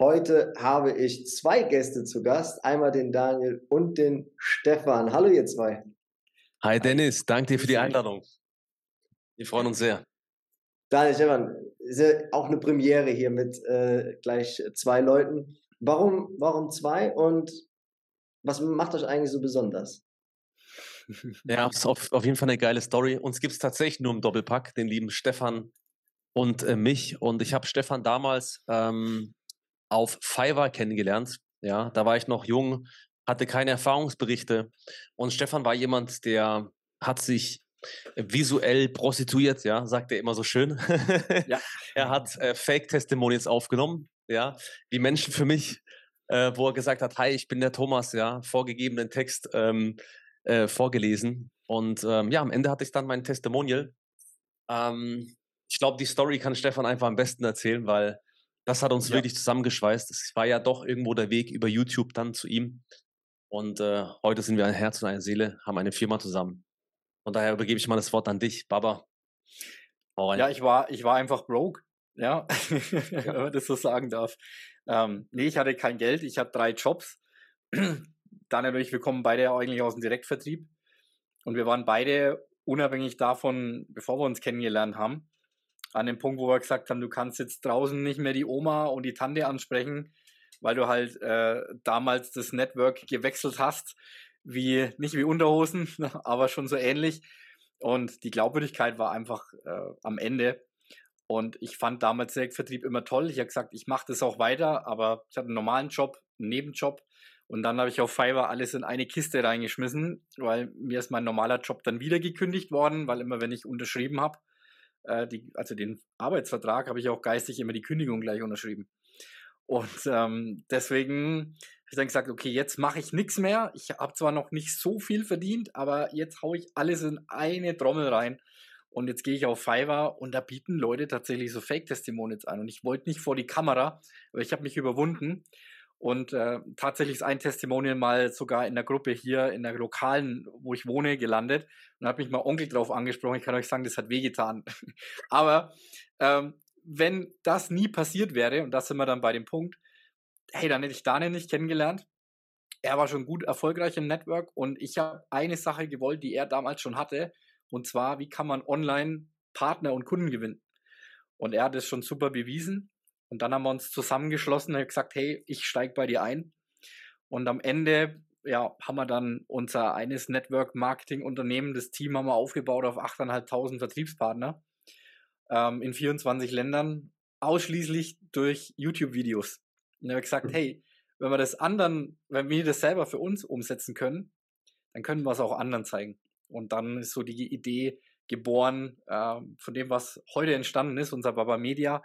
Heute habe ich zwei Gäste zu Gast, einmal den Daniel und den Stefan. Hallo ihr zwei. Hi Dennis, danke dir für die Einladung. Wir freuen uns sehr. Daniel, Stefan, ist ja auch eine Premiere hier mit äh, gleich zwei Leuten. Warum, warum zwei und was macht euch eigentlich so besonders? Ja, ist auf, auf jeden Fall eine geile Story. Uns gibt es tatsächlich nur im Doppelpack, den lieben Stefan und äh, mich. Und ich habe Stefan damals ähm, auf Fiverr kennengelernt. Ja, da war ich noch jung, hatte keine Erfahrungsberichte. Und Stefan war jemand, der hat sich visuell prostituiert, ja, sagt er immer so schön. Ja. er hat äh, Fake-Testimonials aufgenommen, ja, wie Menschen für mich, äh, wo er gesagt hat, hi, ich bin der Thomas, ja, vorgegebenen Text ähm, äh, vorgelesen. Und ähm, ja, am Ende hatte ich dann mein Testimonial. Ähm, ich glaube, die Story kann Stefan einfach am besten erzählen, weil das hat uns ja. wirklich zusammengeschweißt. Es war ja doch irgendwo der Weg über YouTube dann zu ihm. Und äh, heute sind wir ein Herz und eine Seele, haben eine Firma zusammen. Von daher übergebe ich mal das Wort an dich, Baba. Ja, ich war, ich war einfach broke, ja, wenn man das so sagen darf. Ähm, nee, ich hatte kein Geld, ich hatte drei Jobs. Dann natürlich, wir kommen beide eigentlich aus dem Direktvertrieb. Und wir waren beide unabhängig davon, bevor wir uns kennengelernt haben, an dem Punkt, wo wir gesagt haben, du kannst jetzt draußen nicht mehr die Oma und die Tante ansprechen, weil du halt äh, damals das Network gewechselt hast, wie nicht wie Unterhosen, aber schon so ähnlich. Und die Glaubwürdigkeit war einfach äh, am Ende. Und ich fand damals Direktvertrieb immer toll. Ich habe gesagt, ich mache das auch weiter, aber ich hatte einen normalen Job, einen Nebenjob. Und dann habe ich auf Fiverr alles in eine Kiste reingeschmissen, weil mir ist mein normaler Job dann wieder gekündigt worden, weil immer wenn ich unterschrieben habe, äh, die, also den Arbeitsvertrag, habe ich auch geistig immer die Kündigung gleich unterschrieben. Und ähm, deswegen habe ich dann gesagt, okay, jetzt mache ich nichts mehr. Ich habe zwar noch nicht so viel verdient, aber jetzt haue ich alles in eine Trommel rein. Und jetzt gehe ich auf Fiverr und da bieten Leute tatsächlich so Fake-Testimonials an. Und ich wollte nicht vor die Kamera, aber ich habe mich überwunden und äh, tatsächlich ist ein Testimonial mal sogar in der Gruppe hier in der lokalen, wo ich wohne, gelandet. Und da hat mich mal Onkel drauf angesprochen. Ich kann euch sagen, das hat wehgetan. Aber ähm, wenn das nie passiert wäre, und da sind wir dann bei dem Punkt, hey, dann hätte ich Daniel nicht kennengelernt. Er war schon gut erfolgreich im Network und ich habe eine Sache gewollt, die er damals schon hatte. Und zwar, wie kann man online Partner und Kunden gewinnen? Und er hat es schon super bewiesen. Und dann haben wir uns zusammengeschlossen und gesagt, hey, ich steige bei dir ein. Und am Ende ja, haben wir dann unser eines Network-Marketing-Unternehmen, das Team haben wir aufgebaut auf 8.500 Vertriebspartner ähm, in 24 Ländern, ausschließlich durch YouTube-Videos. Und dann habe ich gesagt, mhm. hey, wenn wir das anderen, wenn wir das selber für uns umsetzen können, dann können wir es auch anderen zeigen. Und dann ist so die Idee geboren äh, von dem, was heute entstanden ist, unser Baba Media,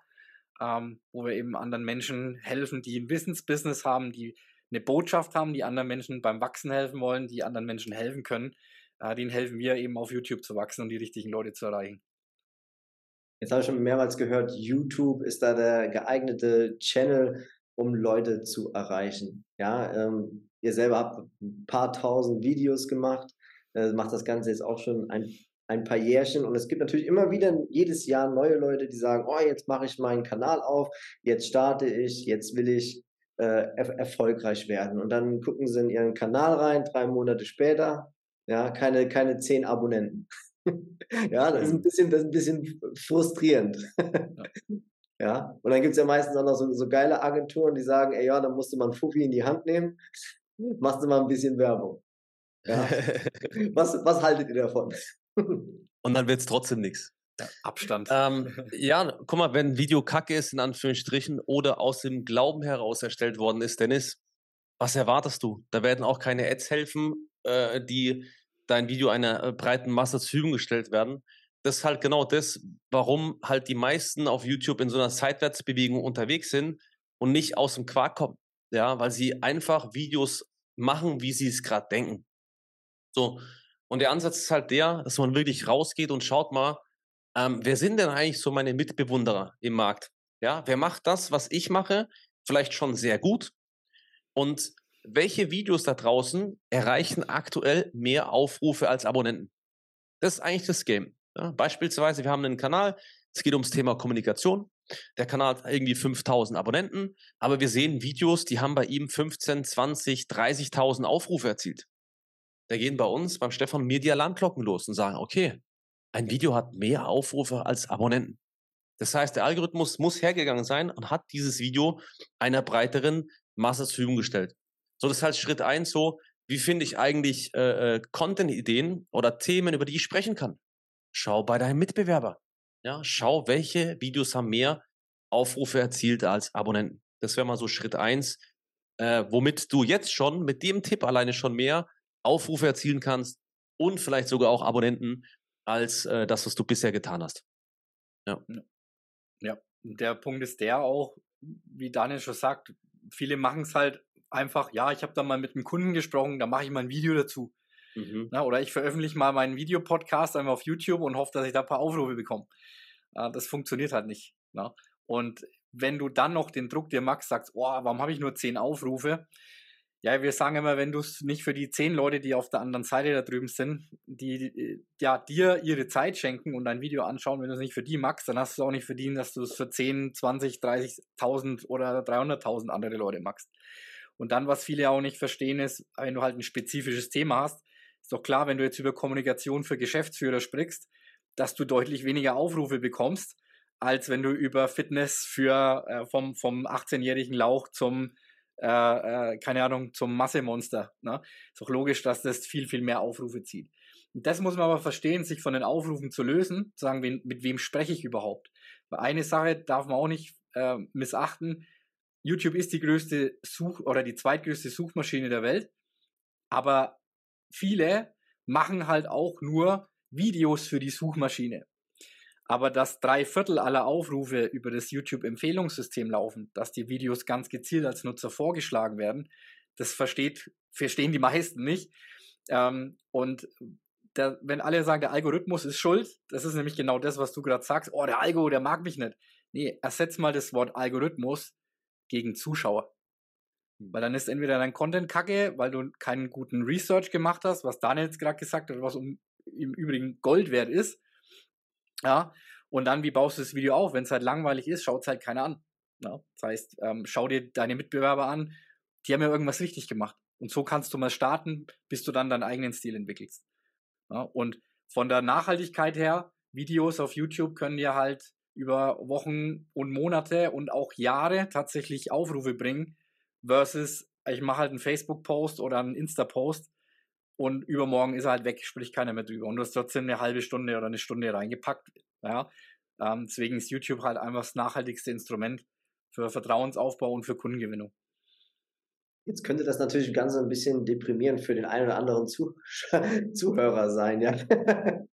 ähm, wo wir eben anderen Menschen helfen, die ein Wissensbusiness haben, die eine Botschaft haben, die anderen Menschen beim Wachsen helfen wollen, die anderen Menschen helfen können. Äh, denen helfen wir eben auf YouTube zu wachsen und die richtigen Leute zu erreichen. Jetzt habe ich schon mehrmals gehört, YouTube ist da der geeignete Channel, um Leute zu erreichen. Ja, ähm, ihr selber habt ein paar tausend Videos gemacht, äh, macht das Ganze jetzt auch schon ein ein paar Jährchen und es gibt natürlich immer wieder jedes Jahr neue Leute, die sagen, oh, jetzt mache ich meinen Kanal auf, jetzt starte ich, jetzt will ich äh, er erfolgreich werden. Und dann gucken sie in ihren Kanal rein, drei Monate später, ja, keine, keine zehn Abonnenten. ja, das ist ein bisschen, das ist ein bisschen frustrierend. ja, und dann gibt es ja meistens auch noch so, so geile Agenturen, die sagen, ey, ja, dann musste man Fuffi in die Hand nehmen, machst du mal ein bisschen Werbung. Ja. was, was haltet ihr davon? Und dann wird es trotzdem nichts. Ja, Abstand. Ähm, ja, guck mal, wenn ein Video kacke ist, in Anführungsstrichen, oder aus dem Glauben heraus erstellt worden ist, Dennis, was erwartest du? Da werden auch keine Ads helfen, äh, die dein Video einer äh, breiten Masse zur Verfügung gestellt werden. Das ist halt genau das, warum halt die meisten auf YouTube in so einer Seitwärtsbewegung unterwegs sind und nicht aus dem Quark kommen. ja, weil sie einfach Videos machen, wie sie es gerade denken. So. Und der Ansatz ist halt der, dass man wirklich rausgeht und schaut mal, ähm, wer sind denn eigentlich so meine Mitbewunderer im Markt? Ja, wer macht das, was ich mache, vielleicht schon sehr gut? Und welche Videos da draußen erreichen aktuell mehr Aufrufe als Abonnenten? Das ist eigentlich das Game. Ja, beispielsweise, wir haben einen Kanal, es geht ums Thema Kommunikation. Der Kanal hat irgendwie 5000 Abonnenten, aber wir sehen Videos, die haben bei ihm 15, 20, 30.000 Aufrufe erzielt. Da gehen bei uns, beim Stefan, mir die Alarmglocken los und sagen, okay, ein Video hat mehr Aufrufe als Abonnenten. Das heißt, der Algorithmus muss hergegangen sein und hat dieses Video einer breiteren Masse zur Verfügung gestellt. So, das ist halt Schritt eins so, wie finde ich eigentlich äh, äh, Content-Ideen oder Themen, über die ich sprechen kann? Schau bei deinem Mitbewerber. Ja, schau, welche Videos haben mehr Aufrufe erzielt als Abonnenten. Das wäre mal so Schritt eins, äh, womit du jetzt schon mit dem Tipp alleine schon mehr Aufrufe erzielen kannst und vielleicht sogar auch Abonnenten als äh, das, was du bisher getan hast. Ja. Ja, der Punkt ist der auch, wie Daniel schon sagt, viele machen es halt einfach, ja, ich habe da mal mit einem Kunden gesprochen, da mache ich mal ein Video dazu. Mhm. Na, oder ich veröffentliche mal meinen Videopodcast einmal auf YouTube und hoffe, dass ich da ein paar Aufrufe bekomme. Äh, das funktioniert halt nicht. Na? Und wenn du dann noch den Druck dir magst, sagst, oh, warum habe ich nur zehn Aufrufe? Ja, wir sagen immer, wenn du es nicht für die zehn Leute, die auf der anderen Seite da drüben sind, die ja dir ihre Zeit schenken und dein Video anschauen, wenn du es nicht für die magst, dann hast du es auch nicht verdient, dass du es für 10, 20, 30.000 oder 300.000 andere Leute magst. Und dann, was viele auch nicht verstehen, ist, wenn du halt ein spezifisches Thema hast, ist doch klar, wenn du jetzt über Kommunikation für Geschäftsführer sprichst, dass du deutlich weniger Aufrufe bekommst, als wenn du über Fitness für äh, vom, vom 18-jährigen Lauch zum äh, äh, keine Ahnung, zum Massemonster. Ne? Ist auch logisch, dass das viel, viel mehr Aufrufe zieht. Und das muss man aber verstehen, sich von den Aufrufen zu lösen, zu sagen, wen, mit wem spreche ich überhaupt. Weil eine Sache darf man auch nicht äh, missachten. YouTube ist die größte Such- oder die zweitgrößte Suchmaschine der Welt. Aber viele machen halt auch nur Videos für die Suchmaschine. Aber dass drei Viertel aller Aufrufe über das YouTube-Empfehlungssystem laufen, dass die Videos ganz gezielt als Nutzer vorgeschlagen werden, das versteht, verstehen die meisten nicht. Ähm, und der, wenn alle sagen, der Algorithmus ist schuld, das ist nämlich genau das, was du gerade sagst, oh, der Algo, der mag mich nicht. Nee, ersetz mal das Wort Algorithmus gegen Zuschauer. Weil dann ist entweder dein Content kacke, weil du keinen guten Research gemacht hast, was Daniel jetzt gerade gesagt hat, was um, im Übrigen Gold wert ist, ja, und dann, wie baust du das Video auf? Wenn es halt langweilig ist, schaut es halt keiner an. Ja? Das heißt, ähm, schau dir deine Mitbewerber an, die haben ja irgendwas richtig gemacht. Und so kannst du mal starten, bis du dann deinen eigenen Stil entwickelst. Ja? Und von der Nachhaltigkeit her, Videos auf YouTube können dir halt über Wochen und Monate und auch Jahre tatsächlich Aufrufe bringen, versus ich mache halt einen Facebook-Post oder einen Insta-Post und übermorgen ist er halt weg, spricht keiner mehr drüber. Und du hast trotzdem eine halbe Stunde oder eine Stunde reingepackt. Ja? Ähm, deswegen ist YouTube halt einfach das nachhaltigste Instrument für Vertrauensaufbau und für Kundengewinnung. Jetzt könnte das natürlich ganz ein bisschen deprimierend für den einen oder anderen Zuh Zuhörer sein, ja.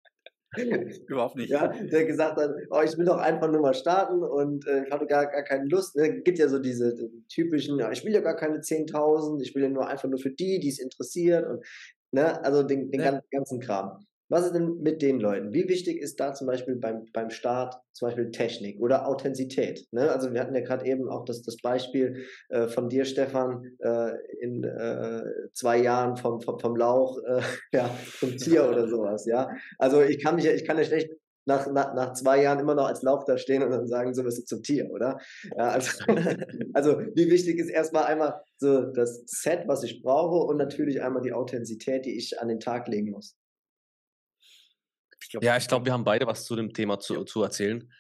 Überhaupt nicht. Ja, der gesagt hat, oh, ich will doch einfach nur mal starten und äh, ich hatte gar, gar keine Lust. Es ne? gibt ja so diese typischen, ja, ich will ja gar keine 10.000, ich will ja nur einfach nur für die, die es interessiert und Ne? Also den, den ja. ganzen Kram. Was ist denn mit den Leuten? Wie wichtig ist da zum Beispiel beim, beim Start zum Beispiel Technik oder Authentizität? Ne? Also wir hatten ja gerade eben auch das, das Beispiel äh, von dir, Stefan, äh, in äh, zwei Jahren vom, vom, vom Lauch äh, ja, zum Tier oder sowas. Ja, also ich kann mich, ich kann ja schlecht nach, nach, nach zwei Jahren immer noch als Lauch da stehen und dann sagen, so bist du zum Tier, oder? Ja, also, also wie wichtig ist erstmal einmal so das Set, was ich brauche und natürlich einmal die Authentizität, die ich an den Tag legen muss. Ich glaub, ja, ich glaube, wir haben beide was zu dem Thema zu, zu erzählen.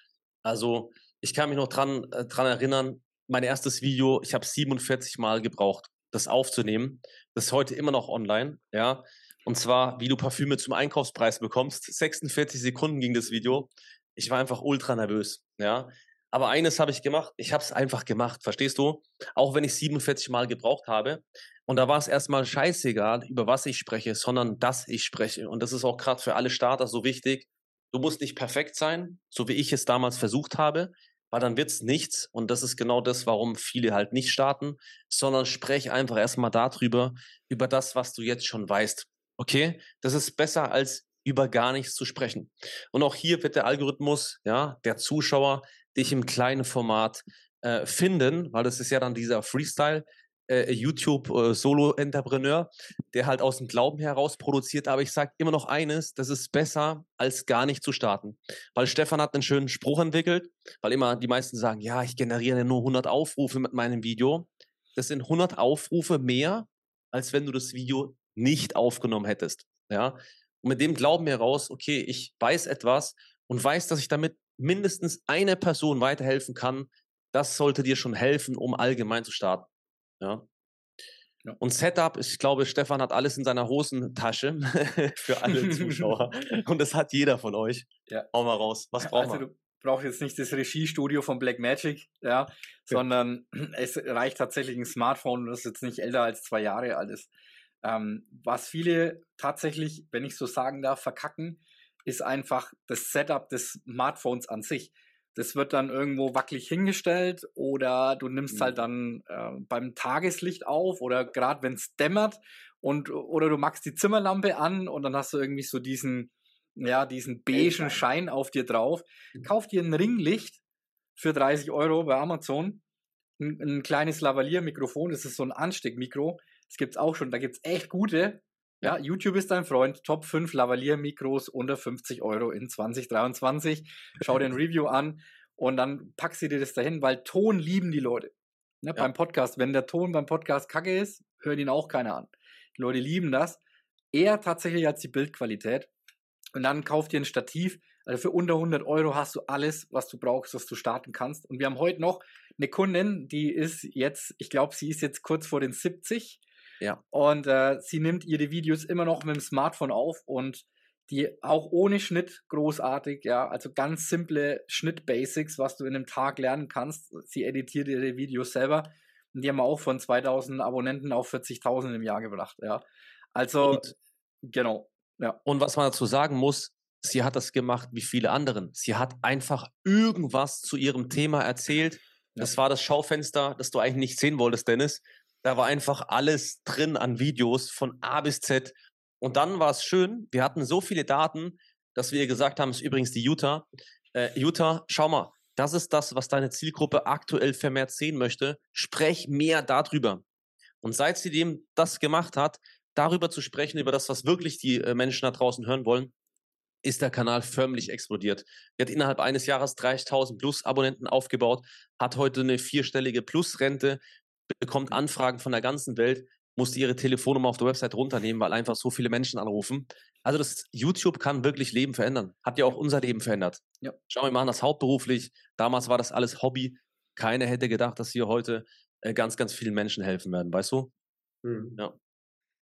Also ich kann mich noch dran, äh, dran erinnern, mein erstes Video, ich habe 47 Mal gebraucht, das aufzunehmen. Das ist heute immer noch online, ja. Und zwar, wie du Parfüme zum Einkaufspreis bekommst. 46 Sekunden ging das Video. Ich war einfach ultra nervös, ja. Aber eines habe ich gemacht. Ich habe es einfach gemacht, verstehst du? Auch wenn ich 47 Mal gebraucht habe. Und da war es erstmal scheißegal, über was ich spreche, sondern dass ich spreche. Und das ist auch gerade für alle Starter so wichtig. Du musst nicht perfekt sein, so wie ich es damals versucht habe. weil dann wird es nichts. Und das ist genau das, warum viele halt nicht starten, sondern sprech einfach erstmal darüber, über das, was du jetzt schon weißt. Okay? Das ist besser als über gar nichts zu sprechen. Und auch hier wird der Algorithmus, ja, der Zuschauer, dich im kleinen Format äh, finden, weil das ist ja dann dieser Freestyle, äh, YouTube äh, der halt aus dem Glauben heraus produziert. Aber ich sage immer noch eines, das ist besser, als gar nicht zu starten. Weil Stefan hat einen schönen Spruch entwickelt, weil immer die meisten sagen, ja, ich generiere nur 100 Aufrufe mit meinem Video. Das sind 100 Aufrufe mehr, als wenn du das Video nicht aufgenommen hättest. Ja, und mit dem Glauben heraus, okay, ich weiß etwas und weiß, dass ich damit mindestens einer Person weiterhelfen kann, das sollte dir schon helfen, um allgemein zu starten. Ja. ja. Und Setup, ich glaube, Stefan hat alles in seiner Hosentasche für alle Zuschauer. und das hat jeder von euch. Ja. Hau mal raus. Was braucht also, man? Du brauchst jetzt nicht das Regiestudio von Blackmagic, ja, sondern es reicht tatsächlich ein Smartphone, das jetzt nicht älter als zwei Jahre alt ist. Ähm, was viele tatsächlich, wenn ich so sagen darf, verkacken, ist einfach das Setup des Smartphones an sich. Das wird dann irgendwo wackelig hingestellt oder du nimmst halt mhm. halt dann äh, beim Tageslicht auf oder gerade wenn es dämmert und oder du machst die Zimmerlampe an und dann hast du irgendwie so diesen ja diesen beigen Schein auf dir drauf. Mhm. Kauf dir ein Ringlicht für 30 Euro bei Amazon, ein, ein kleines Lavalier-Mikrofon, das ist so ein Ansteckmikro. Das gibt's auch schon, da gibt's echt gute. Ja, YouTube ist dein Freund. Top 5 Lavalier-Mikros unter 50 Euro in 2023. Schau dir ein Review an und dann packst du dir das dahin, weil Ton lieben die Leute. Ne, ja. Beim Podcast. Wenn der Ton beim Podcast kacke ist, hört ihn auch keiner an. Die Leute lieben das. Eher tatsächlich als die Bildqualität. Und dann kauf dir ein Stativ. Also für unter 100 Euro hast du alles, was du brauchst, was du starten kannst. Und wir haben heute noch eine Kundin, die ist jetzt, ich glaube, sie ist jetzt kurz vor den 70 ja. Und äh, sie nimmt ihre Videos immer noch mit dem Smartphone auf und die auch ohne Schnitt großartig, ja, also ganz simple Schnitt-Basics, was du in einem Tag lernen kannst. Sie editiert ihre Videos selber und die haben auch von 2000 Abonnenten auf 40.000 im Jahr gebracht, ja. Also, und, genau, ja. Und was man dazu sagen muss, sie hat das gemacht wie viele anderen. Sie hat einfach irgendwas zu ihrem Thema erzählt. Das war das Schaufenster, das du eigentlich nicht sehen wolltest, Dennis. Da war einfach alles drin an Videos von A bis Z. Und dann war es schön, wir hatten so viele Daten, dass wir gesagt haben, ist übrigens die Utah. Äh, Utah, schau mal, das ist das, was deine Zielgruppe aktuell vermehrt sehen möchte. Sprech mehr darüber. Und seit sie dem das gemacht hat, darüber zu sprechen, über das, was wirklich die äh, Menschen da draußen hören wollen, ist der Kanal förmlich explodiert. Er hat innerhalb eines Jahres 30.000 plus Abonnenten aufgebaut, hat heute eine vierstellige Plusrente, bekommt Anfragen von der ganzen Welt, musste ihre Telefonnummer auf der Website runternehmen, weil einfach so viele Menschen anrufen. Also das YouTube kann wirklich Leben verändern. Hat ja auch unser Leben verändert. Ja. Schau, wir machen das hauptberuflich. Damals war das alles Hobby. Keiner hätte gedacht, dass wir heute äh, ganz, ganz vielen Menschen helfen werden, weißt du? Hm. Ja.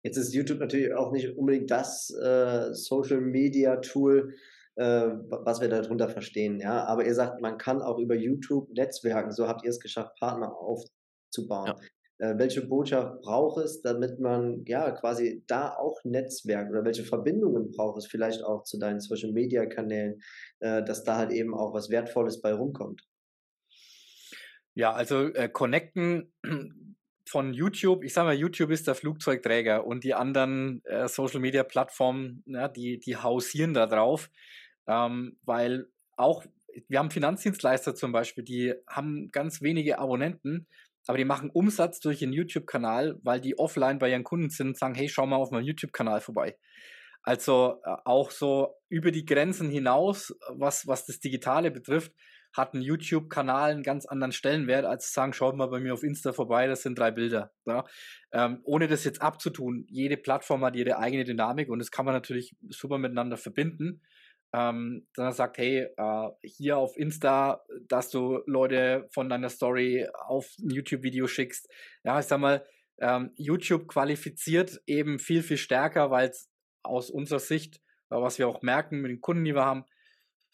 Jetzt ist YouTube natürlich auch nicht unbedingt das äh, Social Media Tool, äh, was wir darunter verstehen. Ja, aber ihr sagt, man kann auch über YouTube Netzwerken. So habt ihr es geschafft, Partner auf, zu bauen. Ja. Äh, welche Botschaft braucht es, damit man ja quasi da auch Netzwerk oder welche Verbindungen braucht es vielleicht auch zu deinen Social Media Kanälen, äh, dass da halt eben auch was Wertvolles bei rumkommt? Ja, also äh, connecten von YouTube, ich sage mal, YouTube ist der Flugzeugträger und die anderen äh, Social Media Plattformen, ja, die, die hausieren da drauf, ähm, weil auch wir haben Finanzdienstleister zum Beispiel, die haben ganz wenige Abonnenten aber die machen Umsatz durch ihren YouTube-Kanal, weil die offline bei ihren Kunden sind und sagen, hey, schau mal auf meinem YouTube-Kanal vorbei. Also äh, auch so über die Grenzen hinaus, was, was das Digitale betrifft, hat ein YouTube-Kanal einen ganz anderen Stellenwert, als zu sagen, schaut mal bei mir auf Insta vorbei, das sind drei Bilder. Ja? Ähm, ohne das jetzt abzutun, jede Plattform hat ihre eigene Dynamik und das kann man natürlich super miteinander verbinden ähm, sondern sagt, hey, äh, hier auf Insta, dass du Leute von deiner Story auf ein YouTube-Video schickst. Ja, ich sag mal, ähm, YouTube qualifiziert eben viel, viel stärker, weil es aus unserer Sicht, äh, was wir auch merken mit den Kunden, die wir haben,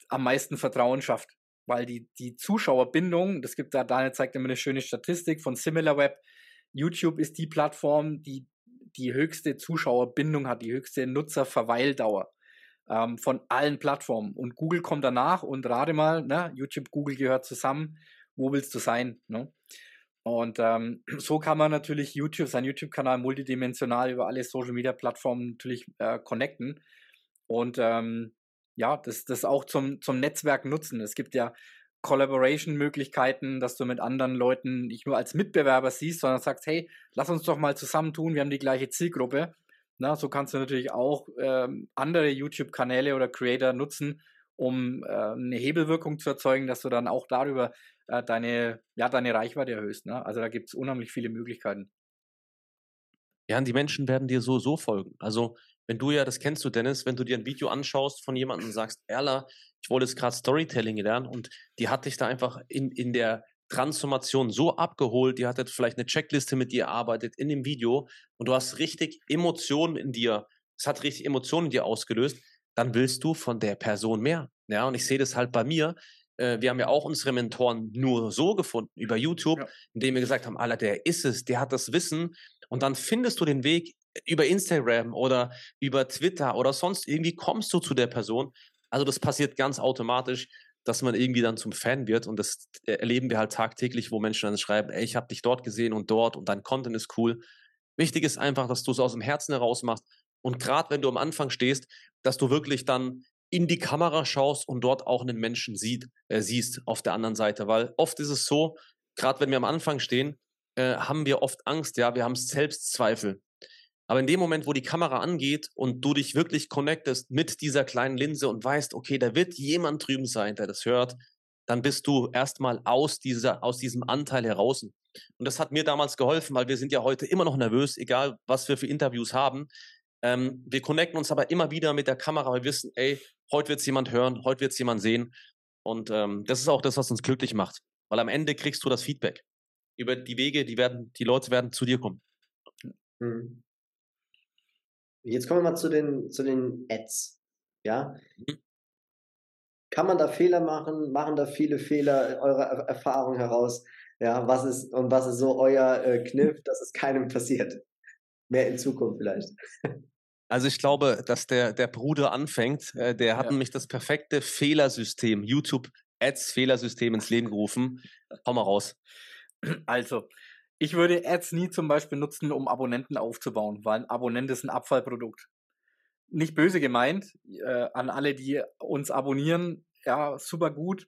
am meisten Vertrauen schafft. Weil die, die Zuschauerbindung, das gibt da, Daniel zeigt immer eine schöne Statistik von SimilarWeb. YouTube ist die Plattform, die die höchste Zuschauerbindung hat, die höchste Nutzerverweildauer. Ähm, von allen Plattformen. Und Google kommt danach und rate mal, ne, YouTube, Google gehört zusammen. Wo willst du sein? Ne? Und ähm, so kann man natürlich YouTube, seinen YouTube-Kanal multidimensional über alle Social-Media-Plattformen natürlich äh, connecten und ähm, ja, das, das auch zum, zum Netzwerk nutzen. Es gibt ja Collaboration-Möglichkeiten, dass du mit anderen Leuten nicht nur als Mitbewerber siehst, sondern sagst, hey, lass uns doch mal zusammentun, wir haben die gleiche Zielgruppe. Na, so kannst du natürlich auch ähm, andere YouTube-Kanäle oder Creator nutzen, um äh, eine Hebelwirkung zu erzeugen, dass du dann auch darüber äh, deine, ja, deine Reichweite erhöhst. Ne? Also da gibt es unheimlich viele Möglichkeiten. Ja, und die Menschen werden dir so, so folgen. Also, wenn du ja, das kennst du, Dennis, wenn du dir ein Video anschaust von jemandem und sagst, Erla, ich wollte jetzt gerade Storytelling lernen und die hat dich da einfach in, in der Transformation so abgeholt, die hat jetzt vielleicht eine Checkliste mit dir erarbeitet in dem Video und du hast richtig Emotionen in dir, es hat richtig Emotionen in dir ausgelöst, dann willst du von der Person mehr. Ja, und ich sehe das halt bei mir. Äh, wir haben ja auch unsere Mentoren nur so gefunden, über YouTube, ja. indem wir gesagt haben, Alter, der ist es, der hat das Wissen. Und dann findest du den Weg über Instagram oder über Twitter oder sonst irgendwie kommst du zu der Person. Also das passiert ganz automatisch, dass man irgendwie dann zum Fan wird und das erleben wir halt tagtäglich, wo Menschen dann schreiben, ey, ich habe dich dort gesehen und dort und dein Content ist cool. Wichtig ist einfach, dass du es aus dem Herzen heraus machst und gerade wenn du am Anfang stehst, dass du wirklich dann in die Kamera schaust und dort auch einen Menschen sieht, äh, siehst auf der anderen Seite. Weil oft ist es so, gerade wenn wir am Anfang stehen, äh, haben wir oft Angst, ja, wir haben Selbstzweifel. Aber in dem Moment, wo die Kamera angeht und du dich wirklich connectest mit dieser kleinen Linse und weißt, okay, da wird jemand drüben sein, der das hört, dann bist du erstmal aus dieser, aus diesem Anteil heraus. Und das hat mir damals geholfen, weil wir sind ja heute immer noch nervös, egal was wir für Interviews haben. Ähm, wir connecten uns aber immer wieder mit der Kamera, wir wissen, ey, heute wird es jemand hören, heute wird es jemand sehen. Und ähm, das ist auch das, was uns glücklich macht. Weil am Ende kriegst du das Feedback. Über die Wege, die werden, die Leute werden zu dir kommen. Hm. Jetzt kommen wir mal zu den, zu den Ads. Ja. Mhm. Kann man da Fehler machen? Machen da viele Fehler eurer Erfahrung heraus? Ja, was ist und was ist so euer äh, Kniff, dass es keinem passiert? Mehr in Zukunft vielleicht. Also ich glaube, dass der, der Bruder anfängt, äh, der hat ja. nämlich das perfekte Fehlersystem, YouTube Ads Fehlersystem ins Leben gerufen. Hau mal raus. Also, ich würde Ads nie zum Beispiel nutzen, um Abonnenten aufzubauen, weil ein Abonnent ist ein Abfallprodukt. Nicht böse gemeint, äh, an alle, die uns abonnieren, ja, super gut.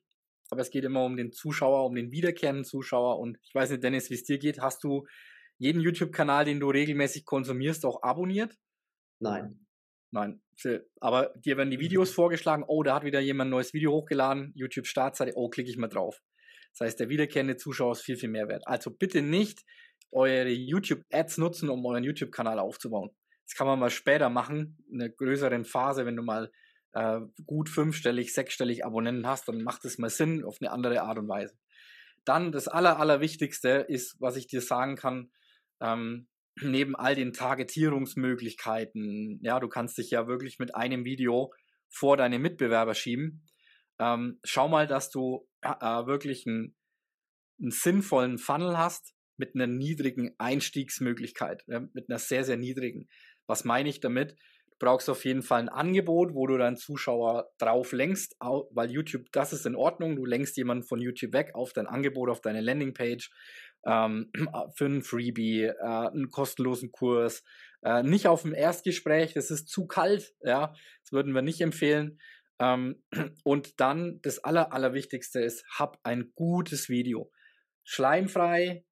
Aber es geht immer um den Zuschauer, um den wiederkehrenden Zuschauer. Und ich weiß nicht, Dennis, wie es dir geht. Hast du jeden YouTube-Kanal, den du regelmäßig konsumierst, auch abonniert? Nein. Nein. Aber dir werden die Videos vorgeschlagen, oh, da hat wieder jemand ein neues Video hochgeladen, YouTube-Startseite, oh, klicke ich mal drauf. Das heißt, der wiederkehrende Zuschauer ist viel, viel mehr wert. Also bitte nicht eure YouTube-Ads nutzen, um euren YouTube-Kanal aufzubauen. Das kann man mal später machen, in einer größeren Phase, wenn du mal äh, gut fünfstellig, sechsstellig Abonnenten hast, dann macht es mal Sinn auf eine andere Art und Weise. Dann das Aller, Allerwichtigste ist, was ich dir sagen kann, ähm, neben all den Targetierungsmöglichkeiten, ja, du kannst dich ja wirklich mit einem Video vor deine Mitbewerber schieben. Ähm, schau mal, dass du äh, wirklich einen, einen, sinnvollen Funnel hast mit einer niedrigen Einstiegsmöglichkeit, äh, mit einer sehr, sehr niedrigen. Was meine ich damit? Du brauchst auf jeden Fall ein Angebot, wo du deinen Zuschauer drauf lenkst, weil YouTube, das ist in Ordnung, du lenkst jemanden von YouTube weg auf dein Angebot, auf deine Landingpage ähm, für ein Freebie, äh, einen kostenlosen Kurs, äh, nicht auf dem Erstgespräch, das ist zu kalt, ja, das würden wir nicht empfehlen. Ähm, und dann das Aller, Allerwichtigste ist, hab ein gutes Video. Schleimfrei,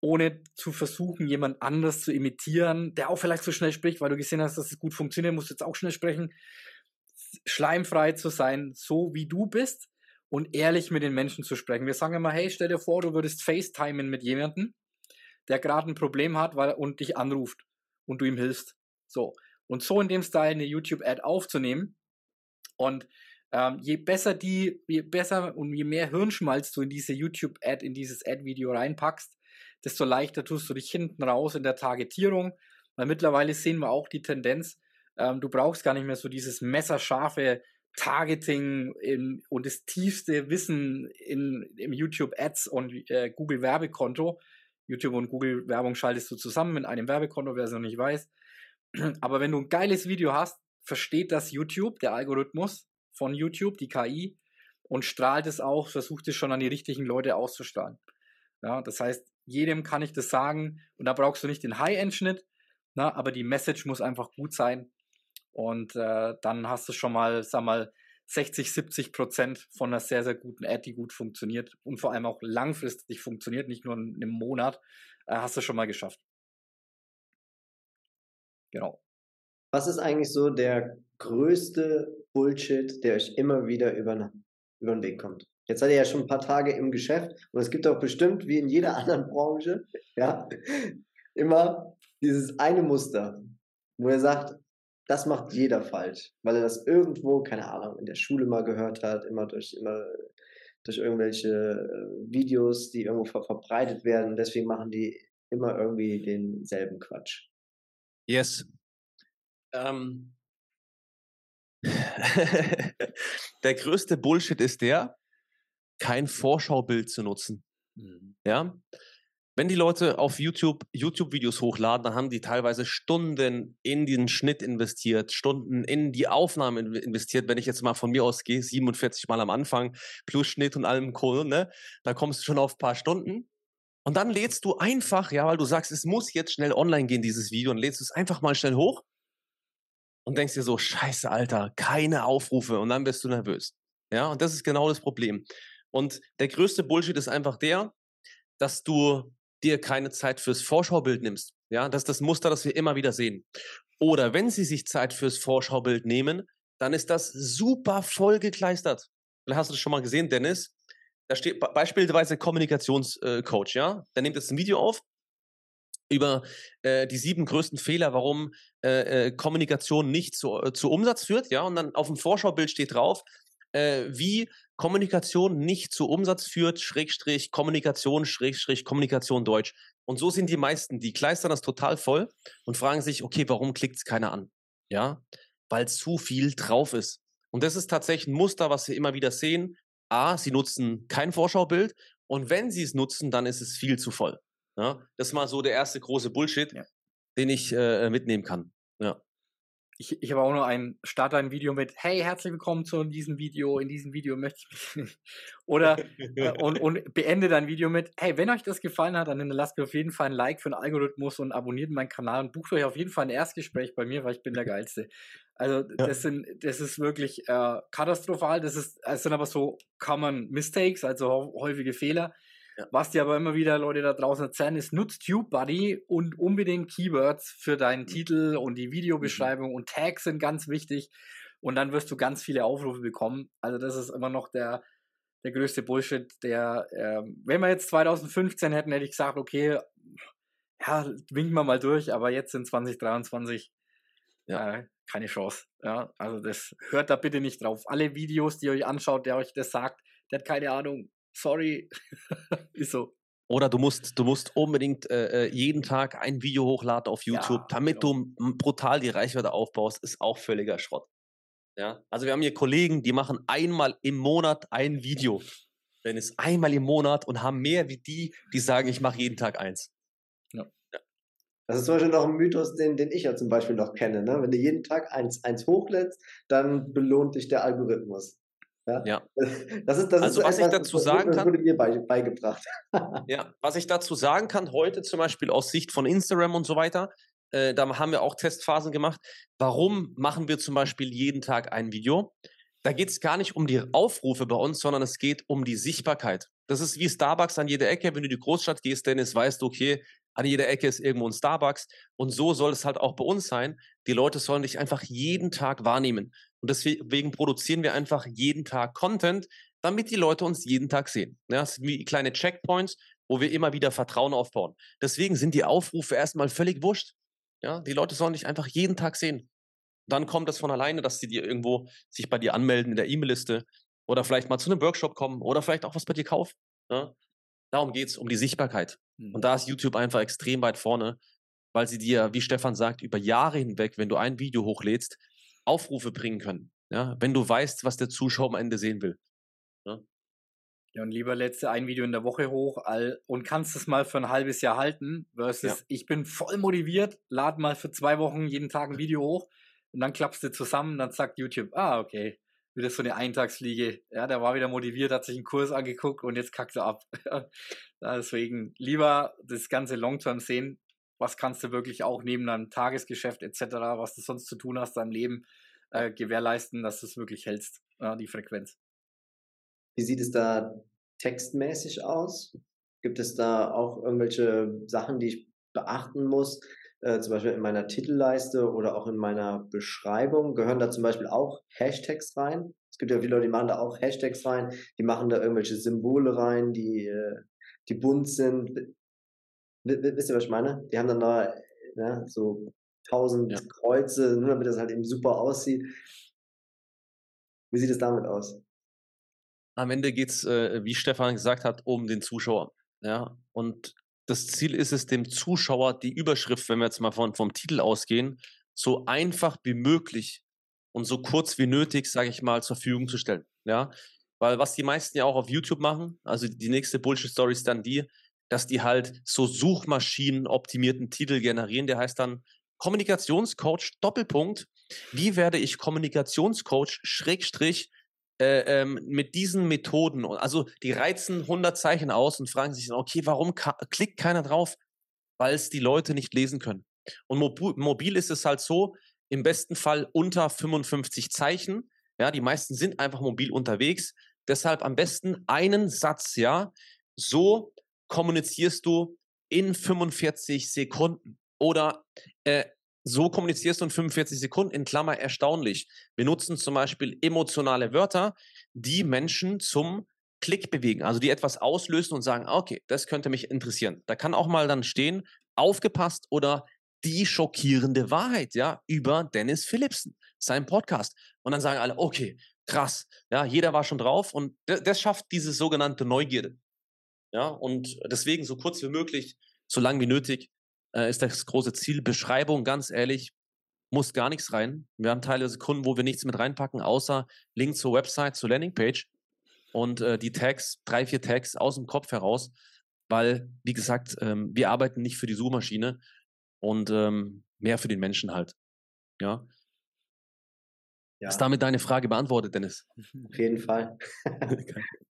ohne zu versuchen, jemand anders zu imitieren, der auch vielleicht so schnell spricht, weil du gesehen hast, dass es gut funktioniert, musst du jetzt auch schnell sprechen. Schleimfrei zu sein, so wie du bist und ehrlich mit den Menschen zu sprechen. Wir sagen immer, hey, stell dir vor, du würdest FaceTimen mit jemandem, der gerade ein Problem hat weil, und dich anruft und du ihm hilfst. So. Und so in dem Style eine YouTube-Ad aufzunehmen. Und ähm, je besser die, je besser und je mehr Hirnschmalz du in diese YouTube-Ad, in dieses Ad-Video reinpackst, desto leichter tust du dich hinten raus in der Targetierung. Weil mittlerweile sehen wir auch die Tendenz, ähm, du brauchst gar nicht mehr so dieses messerscharfe Targeting in, und das tiefste Wissen in, im YouTube Ads und äh, Google Werbekonto. YouTube und Google Werbung schaltest du zusammen in einem Werbekonto, wer es noch nicht weiß. Aber wenn du ein geiles Video hast, versteht das YouTube, der Algorithmus von YouTube, die KI, und strahlt es auch, versucht es schon an die richtigen Leute auszustrahlen. Ja, das heißt, jedem kann ich das sagen und da brauchst du nicht den High-End-Schnitt, aber die Message muss einfach gut sein und äh, dann hast du schon mal, sag mal, 60, 70 Prozent von einer sehr, sehr guten Ad, die gut funktioniert und vor allem auch langfristig funktioniert, nicht nur in einem Monat, äh, hast du schon mal geschafft. Genau. Was ist eigentlich so der größte Bullshit, der euch immer wieder über, über den Weg kommt? Jetzt seid ihr ja schon ein paar Tage im Geschäft und es gibt auch bestimmt, wie in jeder anderen Branche, ja, immer dieses eine Muster, wo ihr sagt, das macht jeder falsch, weil er das irgendwo, keine Ahnung, in der Schule mal gehört hat, immer durch, immer durch irgendwelche äh, Videos, die irgendwo ver verbreitet werden. Deswegen machen die immer irgendwie denselben Quatsch. Yes. Ähm. der größte Bullshit ist der, kein Vorschaubild zu nutzen. Mhm. Ja. Wenn die Leute auf YouTube YouTube-Videos hochladen, dann haben die teilweise Stunden in den Schnitt investiert, Stunden in die Aufnahme investiert. Wenn ich jetzt mal von mir aus gehe, 47 Mal am Anfang, plus Schnitt und allem Kohl, ne? Da kommst du schon auf ein paar Stunden. Und dann lädst du einfach, ja, weil du sagst, es muss jetzt schnell online gehen, dieses Video, und lädst es einfach mal schnell hoch und denkst dir so, scheiße, Alter, keine Aufrufe und dann bist du nervös. Ja, und das ist genau das Problem. Und der größte Bullshit ist einfach der, dass du dir keine Zeit fürs Vorschaubild nimmst. Ja, das ist das Muster, das wir immer wieder sehen. Oder wenn sie sich Zeit fürs Vorschaubild nehmen, dann ist das super vollgekleistert. Vielleicht hast du das schon mal gesehen, Dennis. Da steht beispielsweise Kommunikationscoach, ja. Der nimmt jetzt ein Video auf über äh, die sieben größten Fehler, warum äh, äh, Kommunikation nicht zu, äh, zu Umsatz führt, ja. Und dann auf dem Vorschaubild steht drauf, äh, wie Kommunikation nicht zu Umsatz führt, Schrägstrich Kommunikation, Schrägstrich Kommunikation Deutsch. Und so sind die meisten, die kleistern das total voll und fragen sich, okay, warum klickt es keiner an? Ja, weil zu viel drauf ist. Und das ist tatsächlich ein Muster, was wir immer wieder sehen. A, sie nutzen kein Vorschaubild und wenn sie es nutzen, dann ist es viel zu voll. Ja, das ist mal so der erste große Bullshit, ja. den ich äh, mitnehmen kann. Ja ich, ich habe auch nur ein, starte ein Video mit, hey, herzlich willkommen zu diesem Video, in diesem Video möchte ich mich oder äh, und, und beende dein Video mit, hey, wenn euch das gefallen hat, dann lasst mir auf jeden Fall ein Like für den Algorithmus und abonniert meinen Kanal und bucht euch auf jeden Fall ein Erstgespräch bei mir, weil ich bin der Geilste. Also ja. das sind, das ist wirklich äh, katastrophal, das ist, das sind aber so common mistakes, also häufige Fehler. Ja. Was dir aber immer wieder Leute da draußen erzählen, ist, nutzt TubeBuddy und unbedingt Keywords für deinen mhm. Titel und die Videobeschreibung mhm. und Tags sind ganz wichtig und dann wirst du ganz viele Aufrufe bekommen. Also das ist immer noch der, der größte Bullshit, der, äh, wenn wir jetzt 2015 hätten, hätte ich gesagt, okay, ja, winken wir mal durch, aber jetzt in 2023 ja. Äh, keine Chance. Ja, also das hört da bitte nicht drauf. Alle Videos, die ihr euch anschaut, der euch das sagt, der hat keine Ahnung, sorry, ist so. Oder du musst, du musst unbedingt äh, äh, jeden Tag ein Video hochladen auf YouTube, ja, damit genau. du brutal die Reichweite aufbaust, ist auch völliger Schrott. Ja, also wir haben hier Kollegen, die machen einmal im Monat ein Video. Wenn es einmal im Monat und haben mehr wie die, die sagen, ich mache jeden Tag eins. Ja. ja. Das ist zum Beispiel noch ein Mythos, den, den ich ja zum Beispiel noch kenne. Ne? Wenn du jeden Tag eins, eins hochlädst, dann belohnt dich der Algorithmus. Ja. ja. Das ist, das also ist was etwas, ich dazu sagen das kann. wurde mir beigebracht. ja, was ich dazu sagen kann heute zum Beispiel aus Sicht von Instagram und so weiter, äh, da haben wir auch Testphasen gemacht. Warum machen wir zum Beispiel jeden Tag ein Video? Da geht es gar nicht um die Aufrufe bei uns, sondern es geht um die Sichtbarkeit. Das ist wie Starbucks an jeder Ecke. Wenn du in die Großstadt gehst, Dennis, weißt du, okay, an jeder Ecke ist irgendwo ein Starbucks. Und so soll es halt auch bei uns sein. Die Leute sollen dich einfach jeden Tag wahrnehmen. Und deswegen produzieren wir einfach jeden Tag Content, damit die Leute uns jeden Tag sehen. Ja, das sind wie kleine Checkpoints, wo wir immer wieder Vertrauen aufbauen. Deswegen sind die Aufrufe erstmal völlig wurscht. Ja, die Leute sollen dich einfach jeden Tag sehen. Dann kommt das von alleine, dass sie dir irgendwo sich bei dir anmelden in der E-Mail-Liste oder vielleicht mal zu einem Workshop kommen oder vielleicht auch was bei dir kaufen. Ja? Darum geht es, um die Sichtbarkeit. Und mhm. da ist YouTube einfach extrem weit vorne, weil sie dir, wie Stefan sagt, über Jahre hinweg, wenn du ein Video hochlädst, Aufrufe bringen können. Ja, wenn du weißt, was der Zuschauer am Ende sehen will. Ja, ja und lieber letzte ein Video in der Woche hoch all, und kannst es mal für ein halbes Jahr halten, versus ja. ich bin voll motiviert, lade mal für zwei Wochen jeden Tag ein Video hoch. und dann klappst du zusammen, dann sagt YouTube, ah, okay, wieder so eine Eintagsfliege. Ja, der war wieder motiviert, hat sich einen Kurs angeguckt und jetzt kackt er ab. Deswegen lieber das ganze Long-Term sehen. Was kannst du wirklich auch neben deinem Tagesgeschäft etc., was du sonst zu tun hast, deinem Leben, äh, gewährleisten, dass du es wirklich hältst, ja, die Frequenz. Wie sieht es da textmäßig aus? Gibt es da auch irgendwelche Sachen, die ich beachten muss? Äh, zum Beispiel in meiner Titelleiste oder auch in meiner Beschreibung gehören da zum Beispiel auch Hashtags rein. Es gibt ja viele Leute, die machen da auch Hashtags rein, die machen da irgendwelche Symbole rein, die, äh, die bunt sind. Wisst ihr, was ich meine? Die haben dann da ja, ne, so tausend ja. Kreuze, nur damit das halt eben super aussieht. Wie sieht es damit aus? Am Ende geht es, äh, wie Stefan gesagt hat, um den Zuschauer. Ja, und das Ziel ist es, dem Zuschauer die Überschrift, wenn wir jetzt mal von, vom Titel ausgehen, so einfach wie möglich und so kurz wie nötig, sage ich mal, zur Verfügung zu stellen. Ja, weil was die meisten ja auch auf YouTube machen, also die nächste Bullshit-Story ist dann die, dass die halt so Suchmaschinen optimierten Titel generieren. Der heißt dann Kommunikationscoach Doppelpunkt. Wie werde ich Kommunikationscoach Schrägstrich äh, ähm, mit diesen Methoden? Also die reizen 100 Zeichen aus und fragen sich okay, warum klickt keiner drauf? Weil es die Leute nicht lesen können. Und mobil ist es halt so, im besten Fall unter 55 Zeichen. Ja, die meisten sind einfach mobil unterwegs. Deshalb am besten einen Satz, ja. So kommunizierst du in 45 Sekunden. Oder äh, so kommunizierst du in 45 Sekunden, in Klammer erstaunlich. Wir nutzen zum Beispiel emotionale Wörter, die Menschen zum Klick bewegen, also die etwas auslösen und sagen, okay, das könnte mich interessieren. Da kann auch mal dann stehen, aufgepasst oder die schockierende Wahrheit, ja, über Dennis Philipsen, sein Podcast. Und dann sagen alle, okay, krass, ja, jeder war schon drauf und das schafft diese sogenannte Neugierde. Ja, und deswegen so kurz wie möglich, so lang wie nötig, äh, ist das große Ziel. Beschreibung, ganz ehrlich, muss gar nichts rein. Wir haben teilweise Kunden, wo wir nichts mit reinpacken, außer Link zur Website, zur Landingpage und äh, die Tags, drei, vier Tags aus dem Kopf heraus, weil, wie gesagt, ähm, wir arbeiten nicht für die Suchmaschine und ähm, mehr für den Menschen halt. Ja. ja. Ist damit deine Frage beantwortet, Dennis? Auf jeden Fall.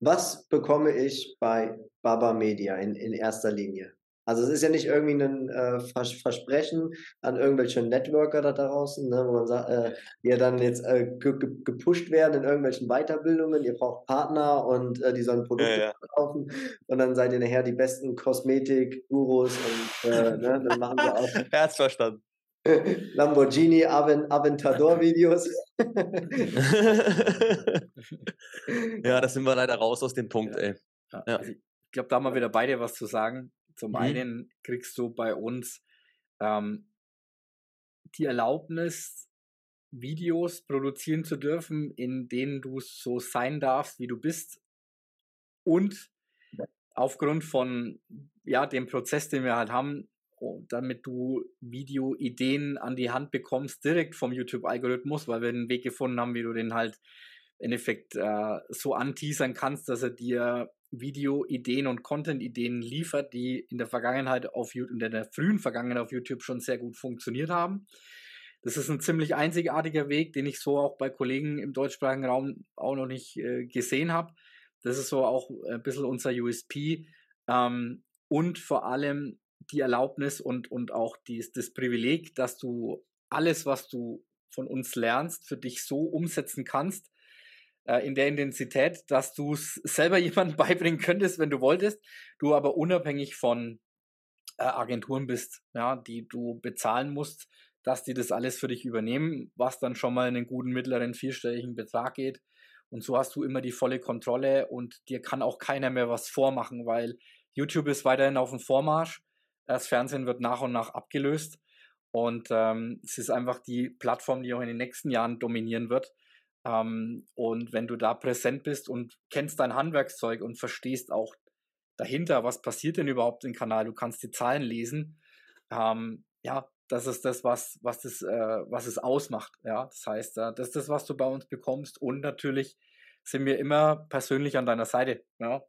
Was bekomme ich bei Baba Media in, in erster Linie? Also es ist ja nicht irgendwie ein äh, Vers Versprechen an irgendwelche Networker da draußen, ne, wo man sagt, äh, ihr dann jetzt äh, ge gepusht werden in irgendwelchen Weiterbildungen, ihr braucht Partner und äh, die sollen Produkte ja, ja. verkaufen und dann seid ihr nachher die besten Kosmetik-Gurus und äh, ne, dann machen wir auch. Herzverstanden. Lamborghini Aventador-Videos. ja, da sind wir leider raus aus dem Punkt, ja. ey. Ja. Also ich glaube, da haben wir wieder beide was zu sagen. Zum mhm. einen kriegst du bei uns ähm, die Erlaubnis, Videos produzieren zu dürfen, in denen du so sein darfst, wie du bist. Und aufgrund von ja, dem Prozess, den wir halt haben, damit du Videoideen an die Hand bekommst, direkt vom YouTube-Algorithmus, weil wir einen Weg gefunden haben, wie du den halt im Endeffekt äh, so anteasern kannst, dass er dir Video-Ideen und Content-Ideen liefert, die in der Vergangenheit auf YouTube, in der frühen Vergangenheit auf YouTube schon sehr gut funktioniert haben. Das ist ein ziemlich einzigartiger Weg, den ich so auch bei Kollegen im deutschsprachigen Raum auch noch nicht äh, gesehen habe. Das ist so auch ein bisschen unser USP. Ähm, und vor allem die Erlaubnis und, und auch dies, das Privileg, dass du alles, was du von uns lernst, für dich so umsetzen kannst, äh, in der Intensität, dass du es selber jemandem beibringen könntest, wenn du wolltest, du aber unabhängig von äh, Agenturen bist, ja, die du bezahlen musst, dass die das alles für dich übernehmen, was dann schon mal einen guten mittleren vierstelligen Betrag geht. Und so hast du immer die volle Kontrolle und dir kann auch keiner mehr was vormachen, weil YouTube ist weiterhin auf dem Vormarsch. Das Fernsehen wird nach und nach abgelöst. Und ähm, es ist einfach die Plattform, die auch in den nächsten Jahren dominieren wird. Ähm, und wenn du da präsent bist und kennst dein Handwerkszeug und verstehst auch dahinter, was passiert denn überhaupt im Kanal, du kannst die Zahlen lesen, ähm, ja, das ist das, was, was, das, äh, was es ausmacht. Ja, das heißt, äh, das ist das, was du bei uns bekommst. Und natürlich sind wir immer persönlich an deiner Seite. Ja.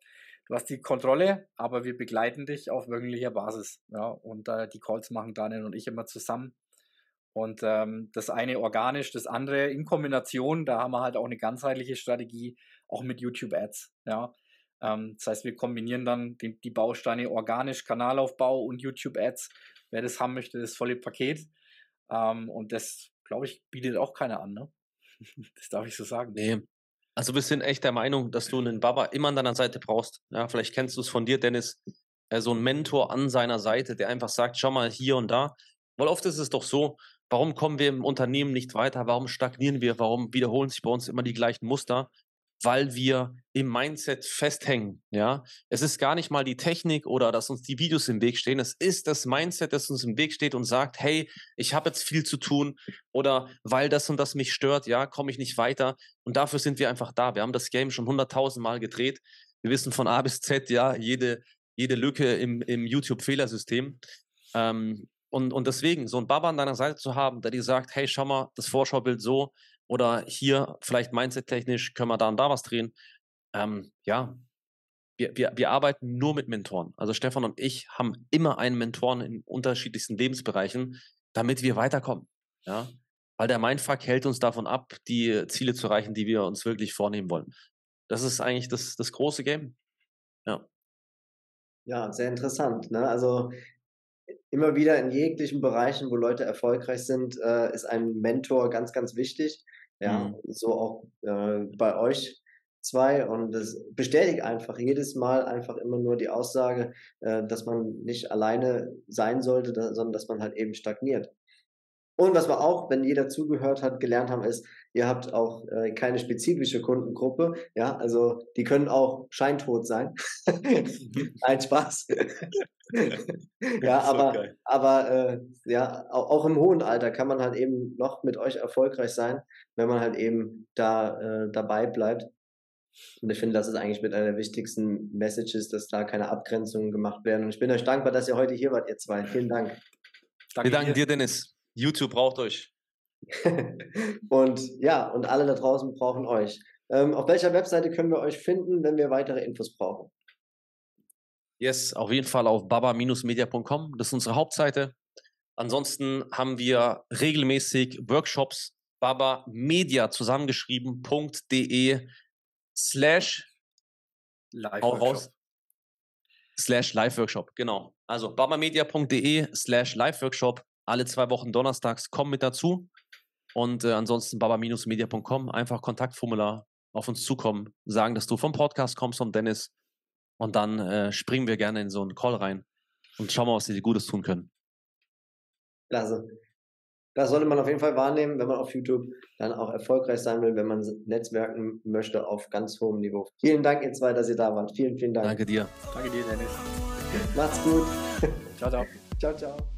Du hast die Kontrolle, aber wir begleiten dich auf wöchentlicher Basis. Ja, und äh, die Calls machen Daniel und ich immer zusammen. Und ähm, das eine organisch, das andere in Kombination, da haben wir halt auch eine ganzheitliche Strategie, auch mit YouTube-Ads. Ja. Ähm, das heißt, wir kombinieren dann die, die Bausteine organisch, Kanalaufbau und YouTube-Ads. Wer das haben möchte, das volle Paket. Ähm, und das, glaube ich, bietet auch keiner an. Ne? das darf ich so sagen. Nee. Also wir sind echt der Meinung, dass du einen Baba immer an deiner Seite brauchst. Ja, vielleicht kennst du es von dir, Dennis. Äh, so ein Mentor an seiner Seite, der einfach sagt, schau mal hier und da. Weil oft ist es doch so, warum kommen wir im Unternehmen nicht weiter? Warum stagnieren wir? Warum wiederholen sich bei uns immer die gleichen Muster? Weil wir im Mindset festhängen. Ja, es ist gar nicht mal die Technik oder dass uns die Videos im Weg stehen. Es ist das Mindset, das uns im Weg steht und sagt, hey, ich habe jetzt viel zu tun oder weil das und das mich stört, ja, komme ich nicht weiter. Und dafür sind wir einfach da. Wir haben das Game schon hunderttausend Mal gedreht. Wir wissen von A bis Z, ja, jede, jede Lücke im, im YouTube-Fehlersystem. Ähm, und, und deswegen, so ein Baba an deiner Seite zu haben, der dir sagt, hey, schau mal, das Vorschaubild so, oder hier vielleicht mindset-technisch können wir da und da was drehen. Ähm, ja, wir, wir, wir arbeiten nur mit Mentoren. Also Stefan und ich haben immer einen Mentoren in unterschiedlichsten Lebensbereichen, damit wir weiterkommen. Ja, weil der Mindfuck hält uns davon ab, die Ziele zu erreichen, die wir uns wirklich vornehmen wollen. Das ist eigentlich das, das große Game. Ja. Ja, sehr interessant. Ne? Also immer wieder in jeglichen Bereichen, wo Leute erfolgreich sind, äh, ist ein Mentor ganz, ganz wichtig. Ja, mhm. so auch äh, bei euch zwei. Und das bestätigt einfach jedes Mal einfach immer nur die Aussage, äh, dass man nicht alleine sein sollte, da, sondern dass man halt eben stagniert. Und was wir auch, wenn jeder zugehört hat, gelernt haben, ist, ihr habt auch äh, keine spezifische Kundengruppe. Ja, also die können auch scheintot sein. Ein Spaß. ja, aber, aber äh, ja, auch, auch, im hohen Alter kann man halt eben noch mit euch erfolgreich sein, wenn man halt eben da äh, dabei bleibt. Und ich finde, das ist eigentlich mit einer der wichtigsten Messages, dass da keine Abgrenzungen gemacht werden. Und ich bin euch dankbar, dass ihr heute hier wart, ihr zwei. Vielen Dank. Danke Wir danken dir, Dennis. YouTube braucht euch. und ja, und alle da draußen brauchen euch. Ähm, auf welcher Webseite können wir euch finden, wenn wir weitere Infos brauchen? Yes, auf jeden Fall auf baba-media.com. Das ist unsere Hauptseite. Ansonsten haben wir regelmäßig Workshops baba-media zusammengeschrieben.de slash live workshop. Slash live workshop, genau. Also babamedia.de slash live workshop alle zwei Wochen donnerstags. Komm mit dazu. Und äh, ansonsten baba-media.com, einfach Kontaktformular auf uns zukommen, sagen, dass du vom Podcast kommst, von Dennis. Und dann äh, springen wir gerne in so einen Call rein und schauen mal, was sie dir Gutes tun können. Klasse. Das sollte man auf jeden Fall wahrnehmen, wenn man auf YouTube dann auch erfolgreich sein will, wenn man netzwerken möchte auf ganz hohem Niveau. Vielen Dank, ihr zwei, dass ihr da wart. Vielen, vielen Dank. Danke dir. Danke dir, Dennis. Macht's gut. Ciao, ciao. ciao, ciao.